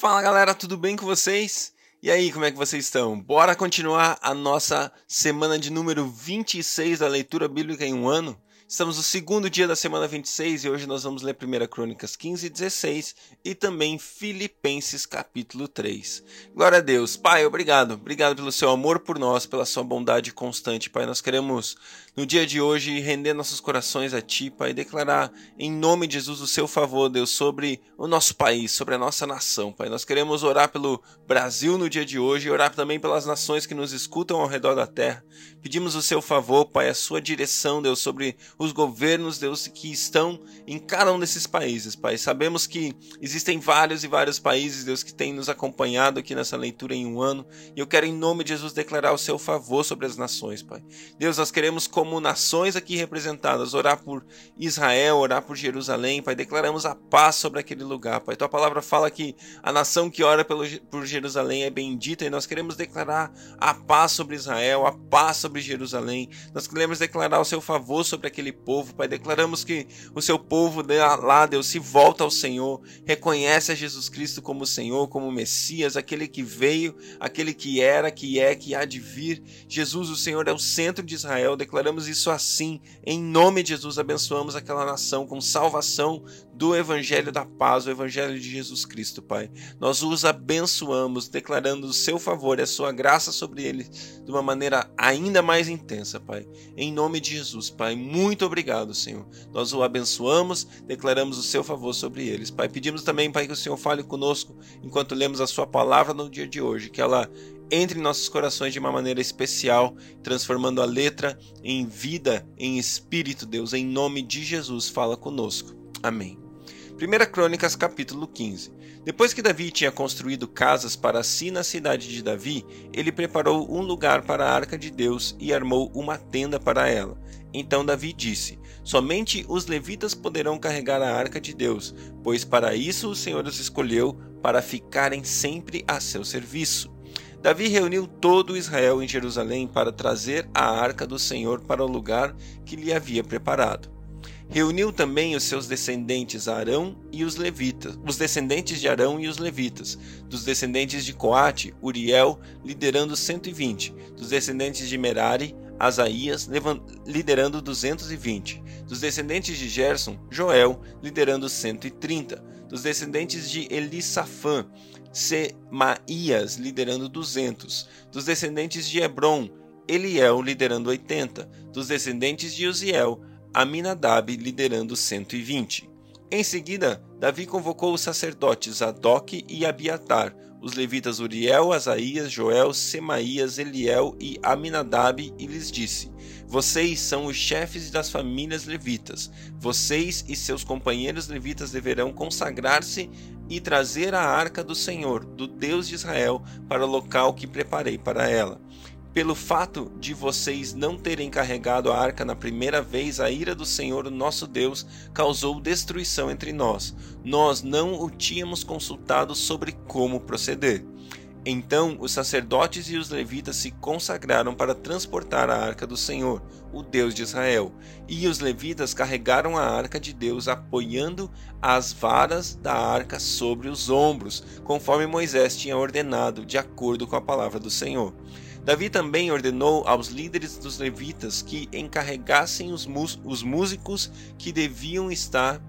Fala galera, tudo bem com vocês? E aí, como é que vocês estão? Bora continuar a nossa semana de número 26 da leitura bíblica em um ano? Estamos no segundo dia da semana 26 e hoje nós vamos ler 1 Crônicas 15 e 16 e também Filipenses capítulo 3. Glória a Deus. Pai, obrigado. Obrigado pelo seu amor por nós, pela sua bondade constante. Pai, nós queremos no dia de hoje render nossos corações a Ti, Pai, e declarar em nome de Jesus o seu favor, Deus, sobre o nosso país, sobre a nossa nação, Pai. Nós queremos orar pelo Brasil no dia de hoje e orar também pelas nações que nos escutam ao redor da terra. Pedimos o seu favor, Pai, a sua direção, Deus, sobre os governos, Deus, que estão em cada um desses países, Pai. Sabemos que existem vários e vários países, Deus, que têm nos acompanhado aqui nessa leitura em um ano, e eu quero em nome de Jesus declarar o seu favor sobre as nações, Pai. Deus, nós queremos como nações aqui representadas, orar por Israel, orar por Jerusalém, Pai, declaramos a paz sobre aquele lugar, Pai. Tua palavra fala que a nação que ora pelo, por Jerusalém é bendita e nós queremos declarar a paz sobre Israel, a paz sobre Jerusalém. Nós queremos declarar o seu favor sobre aquele povo, Pai. Declaramos que o seu povo lá, Deus, se volta ao Senhor, reconhece a Jesus Cristo como Senhor, como Messias, aquele que veio, aquele que era, que é, que há de vir. Jesus, o Senhor, é o centro de Israel. Declaramos declaramos isso assim, em nome de Jesus, abençoamos aquela nação com salvação do Evangelho da Paz, o Evangelho de Jesus Cristo, Pai. Nós os abençoamos, declarando o seu favor e a sua graça sobre eles de uma maneira ainda mais intensa, Pai. Em nome de Jesus, Pai, muito obrigado, Senhor. Nós o abençoamos, declaramos o seu favor sobre eles, Pai. Pedimos também, Pai, que o Senhor fale conosco enquanto lemos a sua palavra no dia de hoje, que ela entre em nossos corações de uma maneira especial, transformando a letra em vida, em espírito, Deus, em nome de Jesus, fala conosco. Amém. 1 Crônicas capítulo 15. Depois que Davi tinha construído casas para si na cidade de Davi, ele preparou um lugar para a arca de Deus e armou uma tenda para ela. Então Davi disse: Somente os levitas poderão carregar a arca de Deus, pois para isso o Senhor os escolheu para ficarem sempre a seu serviço. Davi reuniu todo Israel em Jerusalém para trazer a arca do Senhor para o lugar que lhe havia preparado. Reuniu também os seus descendentes Arão e os levitas, os descendentes de Arão e os levitas, dos descendentes de Coate, Uriel, liderando 120, dos descendentes de Merari, Asaías, liderando 220, dos descendentes de Gerson, Joel, liderando 130, dos descendentes de Elisafã, Semaías liderando 200, dos descendentes de Hebron, Eliel liderando 80, dos descendentes de Uziel, Aminadab liderando 120. Em seguida, Davi convocou os sacerdotes Adoc e Abiatar, os levitas Uriel, Asaías, Joel, Semaías, Eliel e Aminadab e lhes disse: Vocês são os chefes das famílias levitas. Vocês e seus companheiros levitas deverão consagrar-se e trazer a arca do Senhor, do Deus de Israel, para o local que preparei para ela. Pelo fato de vocês não terem carregado a arca na primeira vez, a ira do Senhor, nosso Deus, causou destruição entre nós. Nós não o tínhamos consultado sobre como proceder. Então os sacerdotes e os levitas se consagraram para transportar a arca do Senhor, o Deus de Israel, e os levitas carregaram a arca de Deus apoiando as varas da arca sobre os ombros, conforme Moisés tinha ordenado, de acordo com a palavra do Senhor. Davi também ordenou aos líderes dos levitas que encarregassem os, os músicos que deviam estar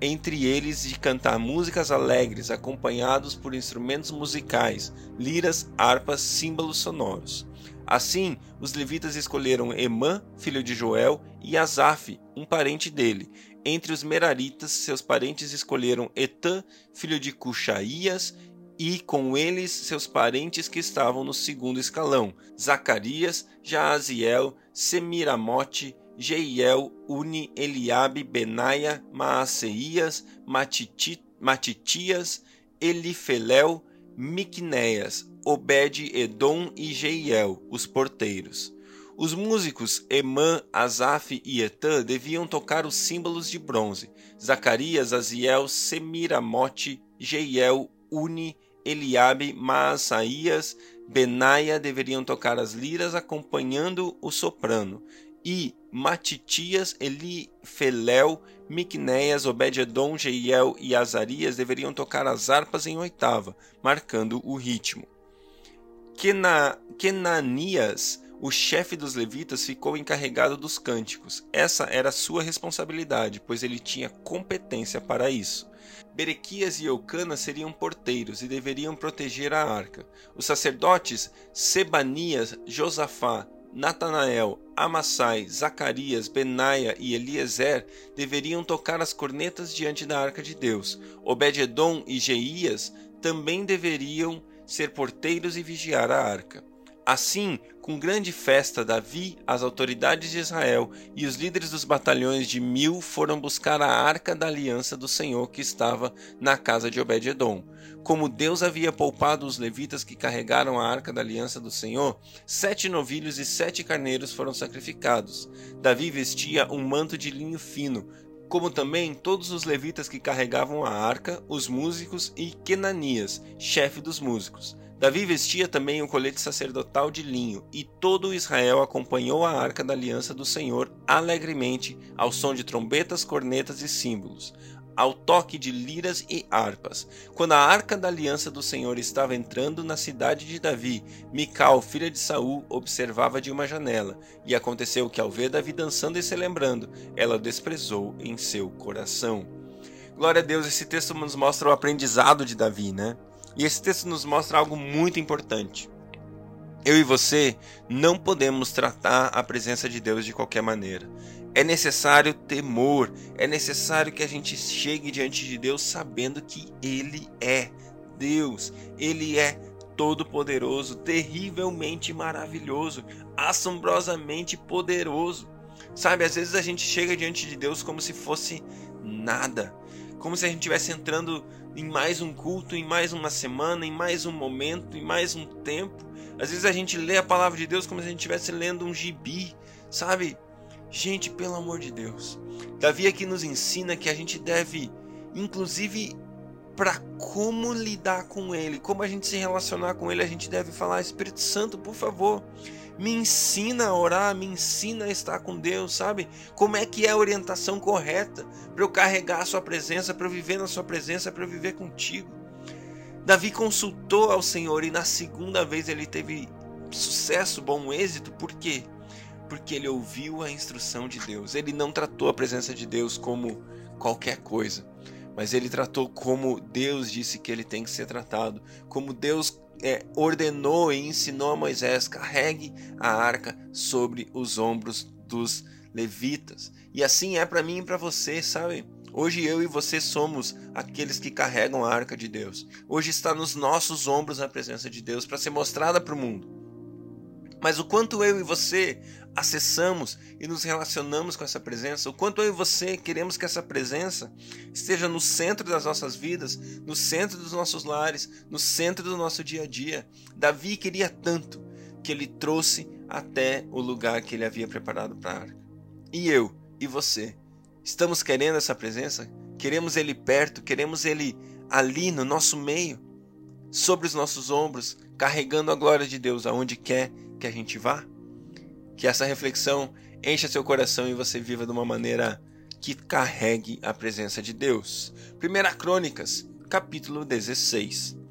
entre eles de cantar músicas alegres, acompanhados por instrumentos musicais, liras, harpas, símbolos sonoros. Assim, os levitas escolheram Emã, filho de Joel, e Asaf, um parente dele. Entre os meraritas, seus parentes escolheram Etã, filho de Cuxaías, e com eles seus parentes que estavam no segundo escalão: Zacarias, Jaaziel, Semiramote, Jeiel, Uni, Eliabe, Benaia, Maaseias, Matitias, Elifelel, Miqunéias, Obed, Edom e Jeiel, os porteiros. Os músicos Emã, Asaf e Etã deviam tocar os símbolos de bronze. Zacarias, Aziel, Semiramote, Jeiel, Uni, Eliabe, Maasaías, Benaia deveriam tocar as liras acompanhando o soprano. e Matitias, Elifeléu, Miqunéias, Obed-edom, Jeiel e Azarias deveriam tocar as harpas em oitava, marcando o ritmo. Kena, Kenanias, o chefe dos levitas, ficou encarregado dos cânticos. Essa era sua responsabilidade, pois ele tinha competência para isso. Berequias e Eucana seriam porteiros e deveriam proteger a arca. Os sacerdotes Sebanias, Josafá, Natanael, Amassai, Zacarias, Benaia e Eliezer deveriam tocar as cornetas diante da arca de Deus. Obed-edom e Jeias também deveriam ser porteiros e vigiar a arca. Assim, com grande festa, Davi, as autoridades de Israel e os líderes dos batalhões de mil foram buscar a arca da aliança do Senhor que estava na casa de Obed-edom. Como Deus havia poupado os levitas que carregaram a arca da aliança do Senhor, sete novilhos e sete carneiros foram sacrificados. Davi vestia um manto de linho fino, como também todos os levitas que carregavam a arca, os músicos e Kenanias, chefe dos músicos. Davi vestia também o colete sacerdotal de linho, e todo Israel acompanhou a arca da aliança do Senhor alegremente, ao som de trombetas, cornetas e símbolos, ao toque de liras e harpas. Quando a arca da aliança do Senhor estava entrando na cidade de Davi, Mical, filha de Saul, observava de uma janela, e aconteceu que ao ver Davi dançando e se lembrando, ela desprezou em seu coração. Glória a Deus, esse texto nos mostra o aprendizado de Davi, né? E esse texto nos mostra algo muito importante. Eu e você não podemos tratar a presença de Deus de qualquer maneira. É necessário temor, é necessário que a gente chegue diante de Deus sabendo que Ele é Deus, Ele é todo-poderoso, terrivelmente maravilhoso, assombrosamente poderoso. Sabe, às vezes a gente chega diante de Deus como se fosse nada, como se a gente estivesse entrando em mais um culto, em mais uma semana, em mais um momento, em mais um tempo. Às vezes a gente lê a palavra de Deus como se a gente estivesse lendo um gibi, sabe? Gente, pelo amor de Deus. Davi aqui nos ensina que a gente deve, inclusive, para como lidar com ele, como a gente se relacionar com ele, a gente deve falar: Espírito Santo, por favor, me ensina a orar, me ensina a estar com Deus, sabe? Como é que é a orientação correta para eu carregar a sua presença, para eu viver na sua presença, para eu viver contigo. Davi consultou ao Senhor e na segunda vez ele teve sucesso, bom êxito, por quê? Porque ele ouviu a instrução de Deus. Ele não tratou a presença de Deus como qualquer coisa, mas ele tratou como Deus disse que ele tem que ser tratado, como Deus é, ordenou e ensinou a Moisés: carregue a arca sobre os ombros dos levitas. E assim é para mim e para você, sabe? Hoje eu e você somos aqueles que carregam a arca de Deus. Hoje está nos nossos ombros a presença de Deus para ser mostrada para o mundo. Mas o quanto eu e você acessamos e nos relacionamos com essa presença, o quanto eu e você queremos que essa presença esteja no centro das nossas vidas, no centro dos nossos lares, no centro do nosso dia a dia. Davi queria tanto que ele trouxe até o lugar que ele havia preparado para a arca. E eu e você, estamos querendo essa presença? Queremos ele perto, queremos ele ali no nosso meio, sobre os nossos ombros, carregando a glória de Deus aonde quer que a gente vá? Que essa reflexão encha seu coração e você viva de uma maneira que carregue a presença de Deus. 1 Crônicas, capítulo 16.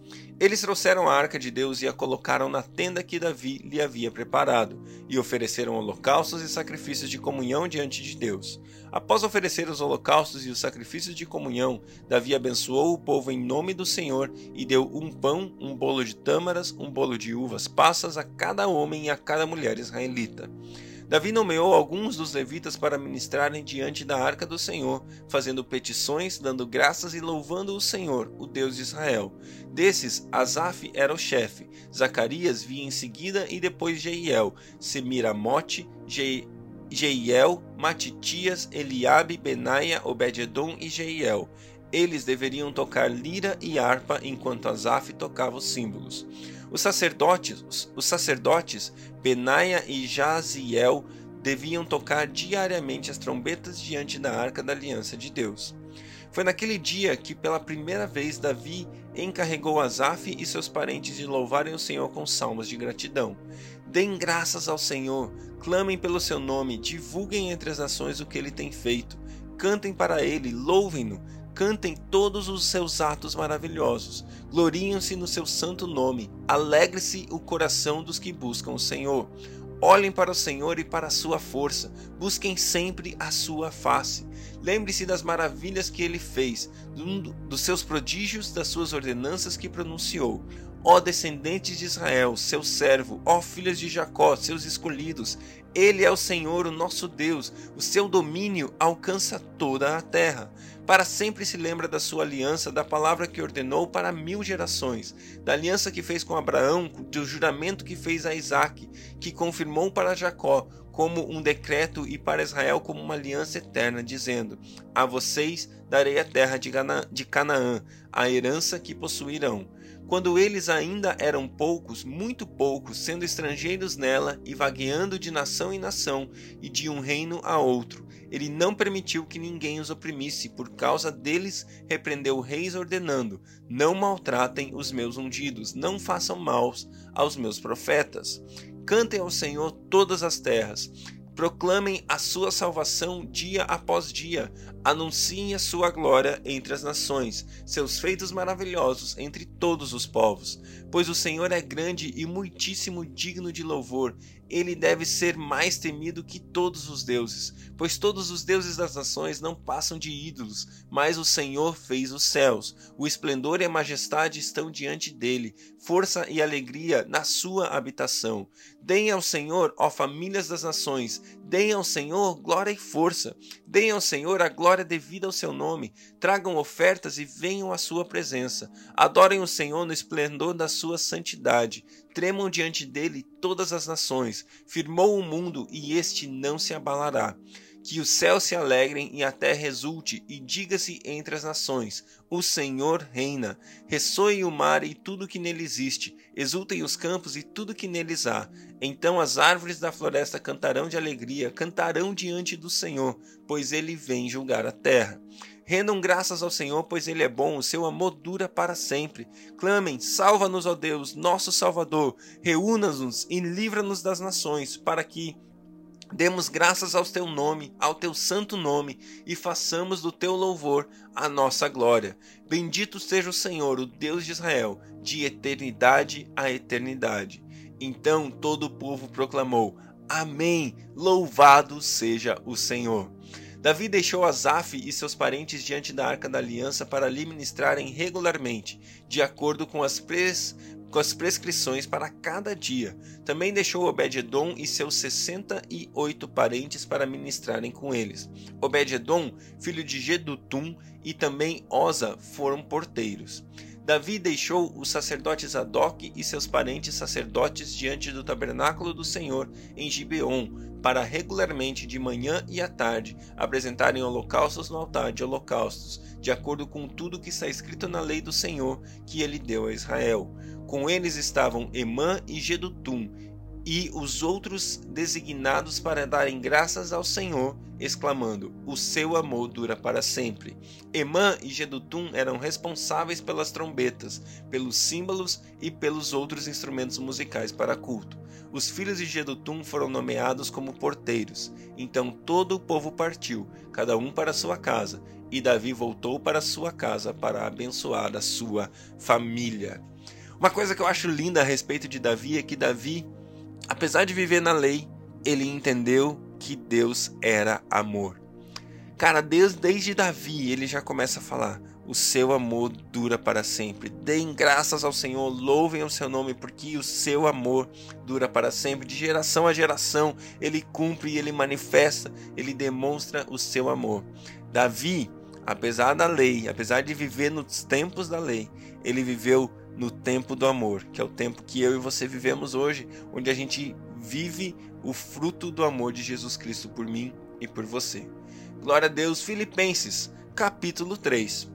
Eles trouxeram a arca de Deus e a colocaram na tenda que Davi lhe havia preparado, e ofereceram holocaustos e sacrifícios de comunhão diante de Deus. Após oferecer os holocaustos e os sacrifícios de comunhão, Davi abençoou o povo em nome do Senhor e deu um pão, um bolo de tâmaras, um bolo de uvas passas a cada homem e a cada mulher israelita. Davi nomeou alguns dos levitas para ministrarem diante da arca do Senhor, fazendo petições, dando graças e louvando o Senhor, o Deus de Israel. Desses, Asaf era o chefe, Zacarias vinha em seguida e depois Jeiel, Semiramote, Je Jeiel, Matitias, Eliabe, Benaia, Obededom e Jeiel. Eles deveriam tocar lira e harpa enquanto Asaf tocava os símbolos. Os sacerdotes, os sacerdotes Benaia e Jaziel deviam tocar diariamente as trombetas diante da arca da aliança de Deus. Foi naquele dia que pela primeira vez Davi encarregou Asaf e seus parentes de louvarem o Senhor com salmos de gratidão. Deem graças ao Senhor, clamem pelo seu nome, divulguem entre as nações o que ele tem feito, cantem para ele, louvem-no, cantem todos os seus atos maravilhosos, gloriem-se no seu santo nome, alegre-se o coração dos que buscam o Senhor. Olhem para o Senhor e para a sua força, busquem sempre a sua face. Lembre-se das maravilhas que ele fez, dos seus prodígios, das suas ordenanças que pronunciou. Ó descendentes de Israel, seu servo, ó filhos de Jacó, seus escolhidos, ele é o Senhor, o nosso Deus, o seu domínio alcança toda a terra. Para sempre se lembra da sua aliança, da palavra que ordenou para mil gerações, da aliança que fez com Abraão, do juramento que fez a Isaque, que confirmou para Jacó como um decreto e para Israel como uma aliança eterna, dizendo: A vocês darei a terra de Canaã, a herança que possuirão quando eles ainda eram poucos, muito poucos, sendo estrangeiros nela e vagueando de nação em nação e de um reino a outro. Ele não permitiu que ninguém os oprimisse, por causa deles repreendeu reis ordenando: Não maltratem os meus ungidos, não façam maus aos meus profetas. Cantem ao Senhor todas as terras Proclamem a sua salvação dia após dia. Anunciem a sua glória entre as nações, seus feitos maravilhosos entre todos os povos. Pois o Senhor é grande e muitíssimo digno de louvor. Ele deve ser mais temido que todos os deuses, pois todos os deuses das nações não passam de ídolos, mas o Senhor fez os céus. O esplendor e a majestade estão diante dele, força e alegria na sua habitação. Deem ao Senhor, ó famílias das nações, deem ao Senhor glória e força. Deem ao Senhor a glória devida ao seu nome. Tragam ofertas e venham à sua presença. Adorem o Senhor no esplendor da sua santidade. Tremam diante dele todas as nações. Firmou o mundo e este não se abalará. Que os céus se alegrem e a terra exulte, e diga-se entre as nações: O Senhor reina. Ressoe o mar e tudo que nele existe, exultem os campos e tudo que neles há. Então as árvores da floresta cantarão de alegria, cantarão diante do Senhor, pois ele vem julgar a terra. Rendam graças ao Senhor, pois Ele é bom, o seu amor dura para sempre. Clamem, salva-nos, ó Deus, nosso Salvador, reúna-nos e livra-nos das nações, para que Demos graças ao teu nome, ao teu santo nome, e façamos do teu louvor a nossa glória. Bendito seja o Senhor, o Deus de Israel, de eternidade a eternidade. Então todo o povo proclamou: Amém! Louvado seja o Senhor. Davi deixou Asaf e seus parentes diante da arca da aliança para lhe ministrarem regularmente, de acordo com as com as prescrições para cada dia. Também deixou Obed-edom e seus sessenta e oito parentes para ministrarem com eles. Obed-edom, filho de Gedutum, e também Osa foram porteiros. Davi deixou os sacerdotes Zadok e seus parentes sacerdotes diante do tabernáculo do Senhor em Gibeon, para regularmente de manhã e à tarde apresentarem holocaustos no altar de holocaustos, de acordo com tudo que está escrito na lei do Senhor que ele deu a Israel. Com eles estavam Emã e Gedutum, e os outros designados para darem graças ao Senhor, exclamando: O seu amor dura para sempre. Emã e Gedutum eram responsáveis pelas trombetas, pelos símbolos e pelos outros instrumentos musicais para culto. Os filhos de Gedutum foram nomeados como porteiros. Então todo o povo partiu, cada um para sua casa, e Davi voltou para sua casa para abençoar a sua família. Uma coisa que eu acho linda a respeito de Davi é que Davi, apesar de viver na lei, ele entendeu que Deus era amor. Cara, Deus desde Davi, ele já começa a falar: "O seu amor dura para sempre. Deem graças ao Senhor, louvem o seu nome, porque o seu amor dura para sempre. De geração a geração, ele cumpre ele manifesta, ele demonstra o seu amor." Davi, apesar da lei, apesar de viver nos tempos da lei, ele viveu no tempo do amor, que é o tempo que eu e você vivemos hoje, onde a gente vive o fruto do amor de Jesus Cristo por mim e por você. Glória a Deus, Filipenses, capítulo 3.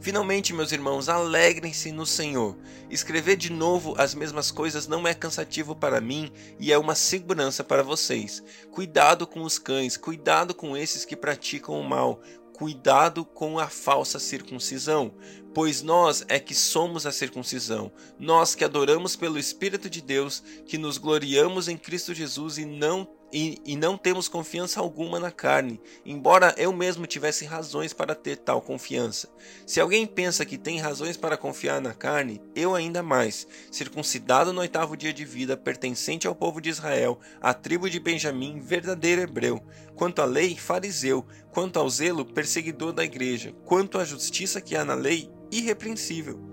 Finalmente, meus irmãos, alegrem-se no Senhor. Escrever de novo as mesmas coisas não é cansativo para mim e é uma segurança para vocês. Cuidado com os cães, cuidado com esses que praticam o mal, cuidado com a falsa circuncisão, Pois nós é que somos a circuncisão, nós que adoramos pelo Espírito de Deus, que nos gloriamos em Cristo Jesus e não e, e, não temos confiança alguma na carne, embora eu mesmo tivesse razões para ter tal confiança. Se alguém pensa que tem razões para confiar na carne, eu ainda mais, circuncidado no oitavo dia de vida, pertencente ao povo de Israel, à tribo de Benjamim, verdadeiro hebreu, quanto à lei, fariseu, quanto ao zelo, perseguidor da igreja, quanto à justiça que há na lei, irrepreensível.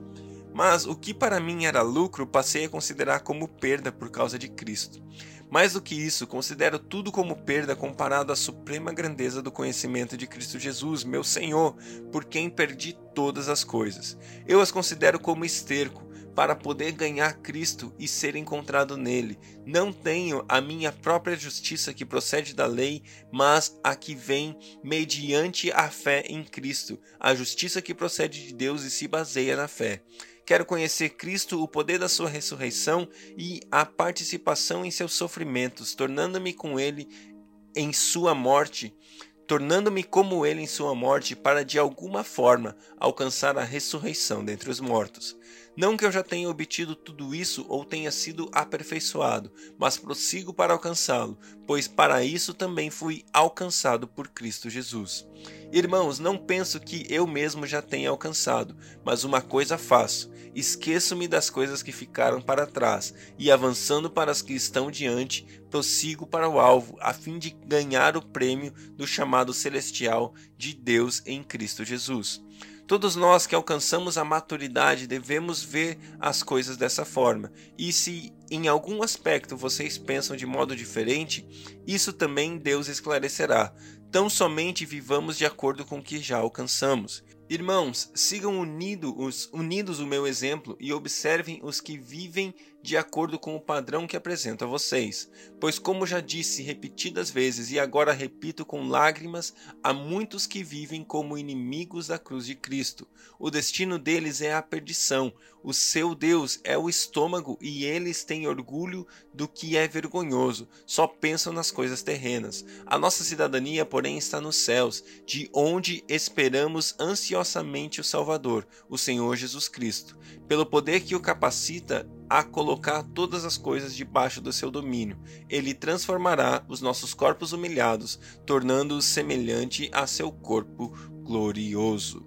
Mas o que para mim era lucro, passei a considerar como perda por causa de Cristo. Mais do que isso, considero tudo como perda comparado à suprema grandeza do conhecimento de Cristo Jesus, meu Senhor, por quem perdi todas as coisas. Eu as considero como esterco, para poder ganhar Cristo e ser encontrado nele. Não tenho a minha própria justiça que procede da lei, mas a que vem mediante a fé em Cristo, a justiça que procede de Deus e se baseia na fé. Quero conhecer Cristo, o poder da sua ressurreição e a participação em seus sofrimentos, tornando-me com ele em sua morte, tornando-me como ele em sua morte, para de alguma forma alcançar a ressurreição dentre os mortos. Não que eu já tenha obtido tudo isso ou tenha sido aperfeiçoado, mas prossigo para alcançá-lo, pois para isso também fui alcançado por Cristo Jesus. Irmãos, não penso que eu mesmo já tenha alcançado, mas uma coisa faço: esqueço-me das coisas que ficaram para trás e, avançando para as que estão diante, prossigo para o alvo, a fim de ganhar o prêmio do chamado celestial de Deus em Cristo Jesus. Todos nós que alcançamos a maturidade devemos ver as coisas dessa forma. E se em algum aspecto vocês pensam de modo diferente, isso também Deus esclarecerá. Tão somente vivamos de acordo com o que já alcançamos. Irmãos, sigam unidos, unidos o meu exemplo e observem os que vivem de acordo com o padrão que apresento a vocês. Pois, como já disse repetidas vezes e agora repito com lágrimas, há muitos que vivem como inimigos da cruz de Cristo. O destino deles é a perdição. O seu Deus é o estômago e eles têm orgulho do que é vergonhoso. Só pensam nas coisas terrenas. A nossa cidadania, porém, está nos céus, de onde esperamos ansiosamente o Salvador, o Senhor Jesus Cristo. Pelo poder que o capacita, a colocar todas as coisas debaixo do seu domínio. Ele transformará os nossos corpos humilhados, tornando-os semelhante a seu corpo glorioso.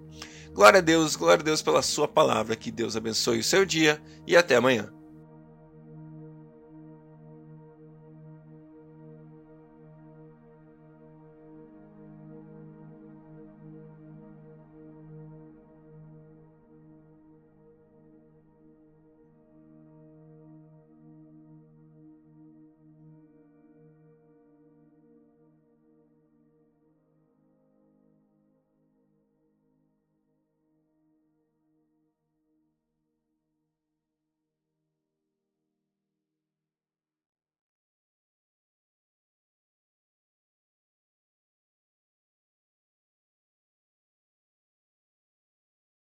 Glória a Deus, glória a Deus pela sua palavra. Que Deus abençoe o seu dia e até amanhã.